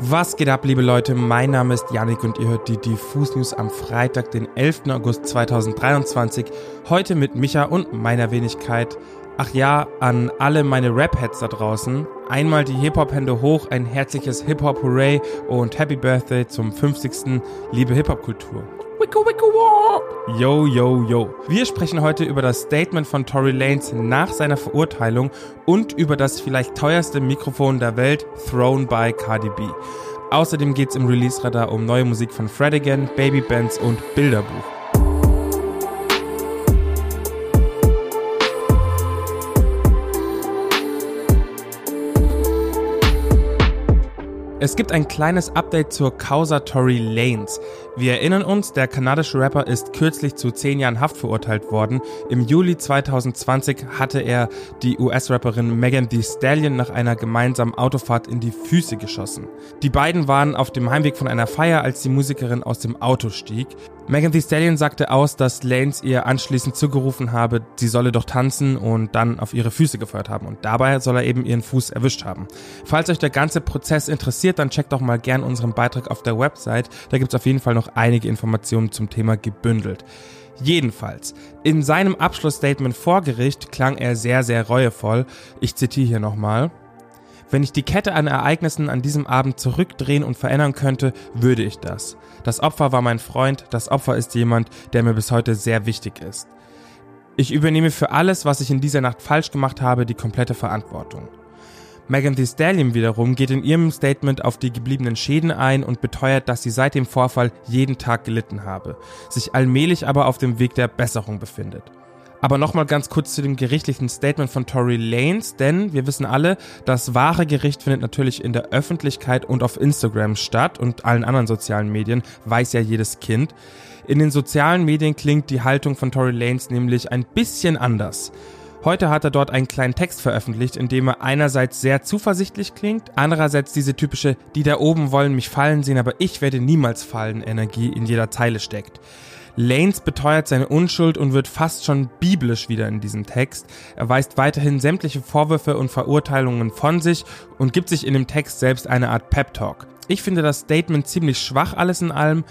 Was geht ab, liebe Leute? Mein Name ist Yannick und ihr hört die Diffus News am Freitag, den 11. August 2023. Heute mit Micha und meiner Wenigkeit. Ach ja, an alle meine Rap-Heads da draußen. Einmal die Hip-Hop-Hände hoch, ein herzliches Hip-Hop-Hooray und Happy Birthday zum 50. Liebe Hip-Hop-Kultur. Wicko, wah. Yo, yo, yo. Wir sprechen heute über das Statement von Tory Lanez nach seiner Verurteilung und über das vielleicht teuerste Mikrofon der Welt, thrown by Cardi B. Außerdem geht's im Release-Radar um neue Musik von Fred Again, Baby Bands und Bilderbuch. Es gibt ein kleines Update zur Causa Tory Lanez. Wir erinnern uns, der kanadische Rapper ist kürzlich zu 10 Jahren Haft verurteilt worden. Im Juli 2020 hatte er die US-Rapperin Megan Thee Stallion nach einer gemeinsamen Autofahrt in die Füße geschossen. Die beiden waren auf dem Heimweg von einer Feier, als die Musikerin aus dem Auto stieg. Megan Thee Stallion sagte aus, dass Lanes ihr anschließend zugerufen habe, sie solle doch tanzen und dann auf ihre Füße gefeuert haben. Und dabei soll er eben ihren Fuß erwischt haben. Falls euch der ganze Prozess interessiert, dann checkt doch mal gern unseren Beitrag auf der Website. Da gibt's auf jeden Fall noch einige Informationen zum Thema gebündelt. Jedenfalls, in seinem Abschlussstatement vor Gericht klang er sehr, sehr reuevoll. Ich zitiere hier nochmal. Wenn ich die Kette an Ereignissen an diesem Abend zurückdrehen und verändern könnte, würde ich das. Das Opfer war mein Freund, das Opfer ist jemand, der mir bis heute sehr wichtig ist. Ich übernehme für alles, was ich in dieser Nacht falsch gemacht habe, die komplette Verantwortung. Megan Thee Stallion wiederum geht in ihrem Statement auf die gebliebenen Schäden ein und beteuert, dass sie seit dem Vorfall jeden Tag gelitten habe, sich allmählich aber auf dem Weg der Besserung befindet. Aber nochmal ganz kurz zu dem gerichtlichen Statement von Tory Lanes, denn wir wissen alle, das wahre Gericht findet natürlich in der Öffentlichkeit und auf Instagram statt und allen anderen sozialen Medien, weiß ja jedes Kind. In den sozialen Medien klingt die Haltung von Tory Lanes nämlich ein bisschen anders. Heute hat er dort einen kleinen Text veröffentlicht, in dem er einerseits sehr zuversichtlich klingt, andererseits diese typische, die da oben wollen mich fallen sehen, aber ich werde niemals fallen Energie in jeder Zeile steckt. Lanes beteuert seine Unschuld und wird fast schon biblisch wieder in diesem Text. Er weist weiterhin sämtliche Vorwürfe und Verurteilungen von sich und gibt sich in dem Text selbst eine Art Pep Talk. Ich finde das Statement ziemlich schwach alles in allem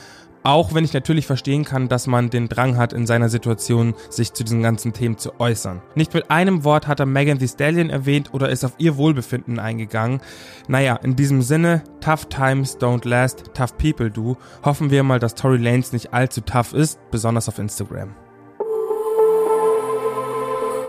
auch wenn ich natürlich verstehen kann, dass man den Drang hat, in seiner Situation sich zu diesen ganzen Themen zu äußern. Nicht mit einem Wort hat er Megan Thee Stallion erwähnt oder ist auf ihr Wohlbefinden eingegangen. Naja, in diesem Sinne, tough times don't last, tough people do. Hoffen wir mal, dass Tory Lanez nicht allzu tough ist, besonders auf Instagram.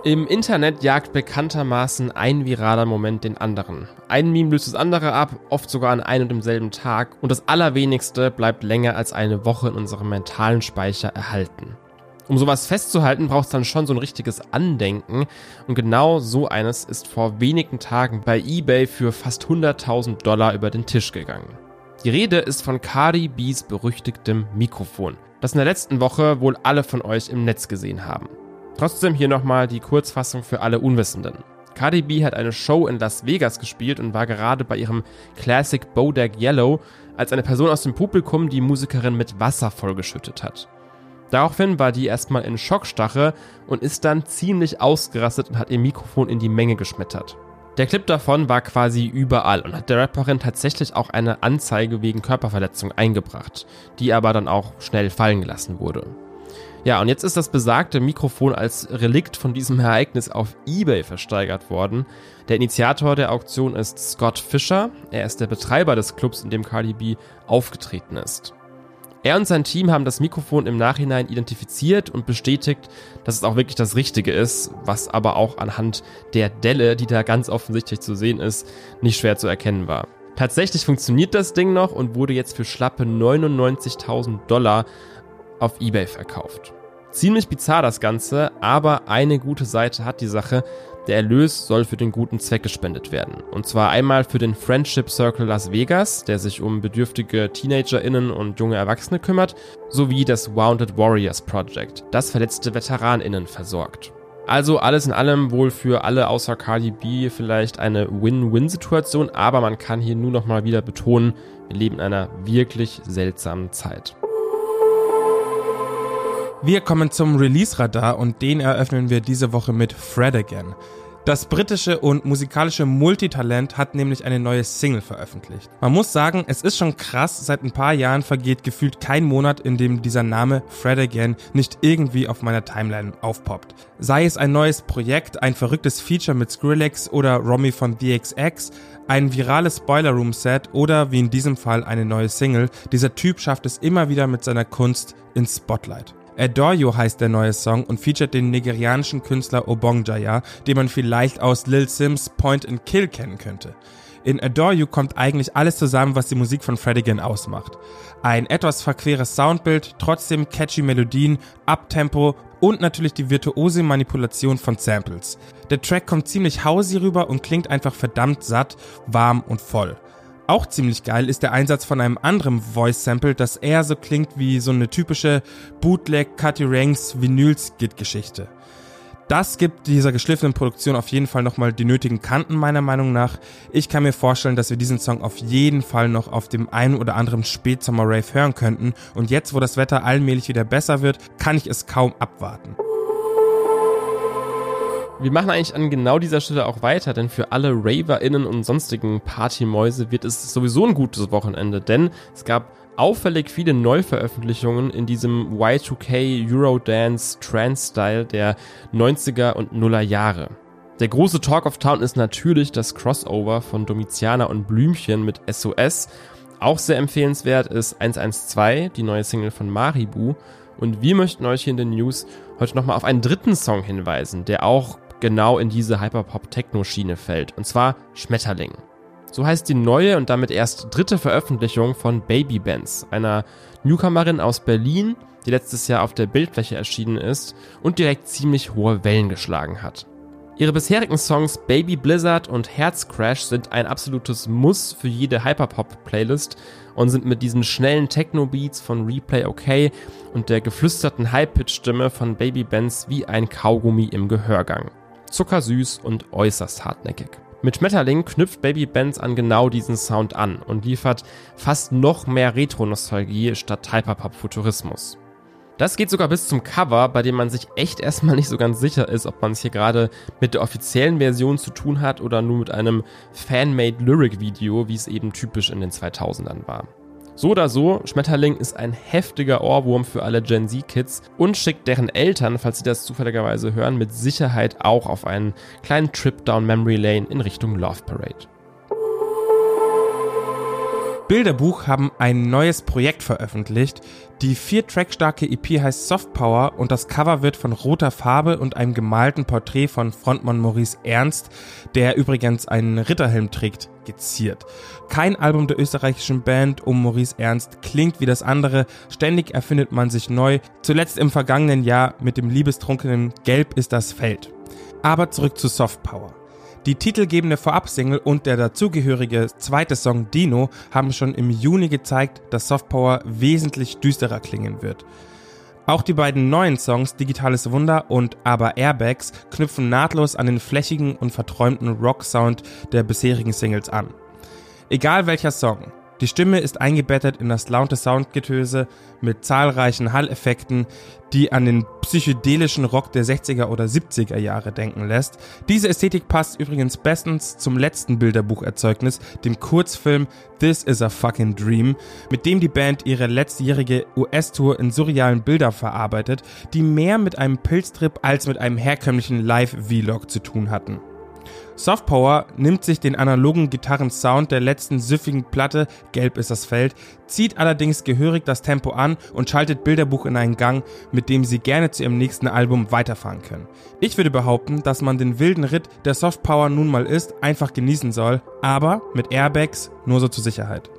Im Internet jagt bekanntermaßen ein viraler Moment den anderen. Ein Meme löst das andere ab, oft sogar an einem und demselben Tag, und das Allerwenigste bleibt länger als eine Woche in unserem mentalen Speicher erhalten. Um sowas festzuhalten, braucht es dann schon so ein richtiges Andenken. Und genau so eines ist vor wenigen Tagen bei eBay für fast 100.000 Dollar über den Tisch gegangen. Die Rede ist von Cardi B's berüchtigtem Mikrofon, das in der letzten Woche wohl alle von euch im Netz gesehen haben. Trotzdem hier nochmal die Kurzfassung für alle Unwissenden. Cardi B hat eine Show in Las Vegas gespielt und war gerade bei ihrem Classic Bodak Yellow, als eine Person aus dem Publikum die Musikerin mit Wasser vollgeschüttet hat. Daraufhin war die erstmal in Schockstache und ist dann ziemlich ausgerastet und hat ihr Mikrofon in die Menge geschmettert. Der Clip davon war quasi überall und hat der Rapperin tatsächlich auch eine Anzeige wegen Körperverletzung eingebracht, die aber dann auch schnell fallen gelassen wurde. Ja, und jetzt ist das besagte Mikrofon als Relikt von diesem Ereignis auf eBay versteigert worden. Der Initiator der Auktion ist Scott Fisher. Er ist der Betreiber des Clubs, in dem Cardi B aufgetreten ist. Er und sein Team haben das Mikrofon im Nachhinein identifiziert und bestätigt, dass es auch wirklich das Richtige ist, was aber auch anhand der Delle, die da ganz offensichtlich zu sehen ist, nicht schwer zu erkennen war. Tatsächlich funktioniert das Ding noch und wurde jetzt für schlappe 99.000 Dollar auf eBay verkauft. Ziemlich bizarr das Ganze, aber eine gute Seite hat die Sache. Der Erlös soll für den guten Zweck gespendet werden. Und zwar einmal für den Friendship Circle Las Vegas, der sich um bedürftige TeenagerInnen und junge Erwachsene kümmert, sowie das Wounded Warriors Project, das verletzte VeteranInnen versorgt. Also alles in allem wohl für alle außer Cardi B vielleicht eine Win-Win-Situation, aber man kann hier nur noch mal wieder betonen, wir leben in einer wirklich seltsamen Zeit. Wir kommen zum Release-Radar und den eröffnen wir diese Woche mit Fred Again. Das britische und musikalische Multitalent hat nämlich eine neue Single veröffentlicht. Man muss sagen, es ist schon krass, seit ein paar Jahren vergeht gefühlt kein Monat, in dem dieser Name Fred Again nicht irgendwie auf meiner Timeline aufpoppt. Sei es ein neues Projekt, ein verrücktes Feature mit Skrillex oder Romy von DXX, ein virales Boiler Room Set oder wie in diesem Fall eine neue Single, dieser Typ schafft es immer wieder mit seiner Kunst ins Spotlight. Adore You heißt der neue Song und featuret den nigerianischen Künstler Obongjaya, den man vielleicht aus Lil Sims Point and Kill kennen könnte. In Adore You kommt eigentlich alles zusammen, was die Musik von Fredigan ausmacht. Ein etwas verqueres Soundbild, trotzdem catchy Melodien, Uptempo und natürlich die virtuose Manipulation von Samples. Der Track kommt ziemlich hausy rüber und klingt einfach verdammt satt, warm und voll. Auch ziemlich geil ist der Einsatz von einem anderen Voice-Sample, das eher so klingt wie so eine typische Bootleg Cutty Ranks Vinyl-Skit-Geschichte. Das gibt dieser geschliffenen Produktion auf jeden Fall nochmal die nötigen Kanten meiner Meinung nach. Ich kann mir vorstellen, dass wir diesen Song auf jeden Fall noch auf dem einen oder anderen Spätsommer-Rave hören könnten und jetzt, wo das Wetter allmählich wieder besser wird, kann ich es kaum abwarten. Wir machen eigentlich an genau dieser Stelle auch weiter, denn für alle RaverInnen und sonstigen Partymäuse wird es sowieso ein gutes Wochenende, denn es gab auffällig viele Neuveröffentlichungen in diesem Y2K Eurodance Trance Style der 90er und Nuller Jahre. Der große Talk of Town ist natürlich das Crossover von Domiziana und Blümchen mit SOS. Auch sehr empfehlenswert ist 112, die neue Single von Maribu. Und wir möchten euch hier in den News heute nochmal auf einen dritten Song hinweisen, der auch genau in diese Hyperpop-Techno-Schiene fällt, und zwar Schmetterling. So heißt die neue und damit erst dritte Veröffentlichung von Baby Bands, einer Newcomerin aus Berlin, die letztes Jahr auf der Bildfläche erschienen ist und direkt ziemlich hohe Wellen geschlagen hat. Ihre bisherigen Songs Baby Blizzard und Herz Crash sind ein absolutes Muss für jede Hyperpop-Playlist und sind mit diesen schnellen Techno-Beats von Replay OK und der geflüsterten High-Pitch-Stimme von Baby Bands wie ein Kaugummi im Gehörgang zuckersüß und äußerst hartnäckig. Mit Schmetterling knüpft Baby Benz an genau diesen Sound an und liefert fast noch mehr Retro-Nostalgie statt Hyperpop-Futurismus. Das geht sogar bis zum Cover, bei dem man sich echt erstmal nicht so ganz sicher ist, ob man es hier gerade mit der offiziellen Version zu tun hat oder nur mit einem Fan-made Lyric-Video, wie es eben typisch in den 2000ern war. So oder so, Schmetterling ist ein heftiger Ohrwurm für alle Gen Z-Kids und schickt deren Eltern, falls sie das zufälligerweise hören, mit Sicherheit auch auf einen kleinen Trip down Memory Lane in Richtung Love Parade. Bilderbuch haben ein neues Projekt veröffentlicht. Die vier Track starke EP heißt Soft Power und das Cover wird von roter Farbe und einem gemalten Porträt von Frontmann Maurice Ernst, der übrigens einen Ritterhelm trägt, geziert. Kein Album der österreichischen Band um Maurice Ernst klingt wie das andere. Ständig erfindet man sich neu. Zuletzt im vergangenen Jahr mit dem liebestrunkenen Gelb ist das Feld. Aber zurück zu Soft Power. Die titelgebende Vorabsingle und der dazugehörige zweite Song Dino haben schon im Juni gezeigt, dass Softpower wesentlich düsterer klingen wird. Auch die beiden neuen Songs Digitales Wunder und Aber Airbags knüpfen nahtlos an den flächigen und verträumten Rock-Sound der bisherigen Singles an. Egal welcher Song, die Stimme ist eingebettet in das laute Soundgetöse mit zahlreichen Halleffekten, die an den psychedelischen Rock der 60er oder 70er Jahre denken lässt. Diese Ästhetik passt übrigens bestens zum letzten Bilderbucherzeugnis, dem Kurzfilm This is a Fucking Dream, mit dem die Band ihre letztjährige US-Tour in surrealen Bildern verarbeitet, die mehr mit einem Pilztrip als mit einem herkömmlichen Live-Vlog zu tun hatten. Softpower nimmt sich den analogen Gitarrensound der letzten süffigen Platte, Gelb ist das Feld, zieht allerdings gehörig das Tempo an und schaltet Bilderbuch in einen Gang, mit dem sie gerne zu ihrem nächsten Album weiterfahren können. Ich würde behaupten, dass man den wilden Ritt, der Softpower nun mal ist, einfach genießen soll, aber mit Airbags nur so zur Sicherheit.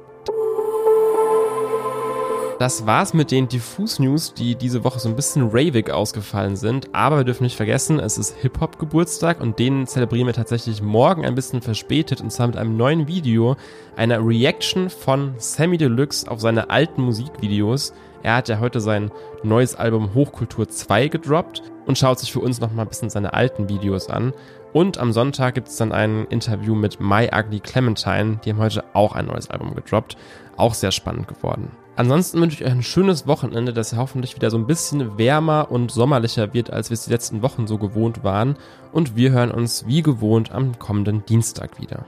Das war's mit den Diffus-News, die diese Woche so ein bisschen ravig ausgefallen sind. Aber wir dürfen nicht vergessen, es ist Hip-Hop-Geburtstag und den zelebrieren wir tatsächlich morgen ein bisschen verspätet und zwar mit einem neuen Video, einer Reaction von Sammy Deluxe auf seine alten Musikvideos. Er hat ja heute sein neues Album Hochkultur 2 gedroppt und schaut sich für uns nochmal ein bisschen seine alten Videos an. Und am Sonntag gibt es dann ein Interview mit My Ugly Clementine. Die haben heute auch ein neues Album gedroppt. Auch sehr spannend geworden. Ansonsten wünsche ich euch ein schönes Wochenende, das hoffentlich wieder so ein bisschen wärmer und sommerlicher wird, als wir es die letzten Wochen so gewohnt waren. Und wir hören uns wie gewohnt am kommenden Dienstag wieder.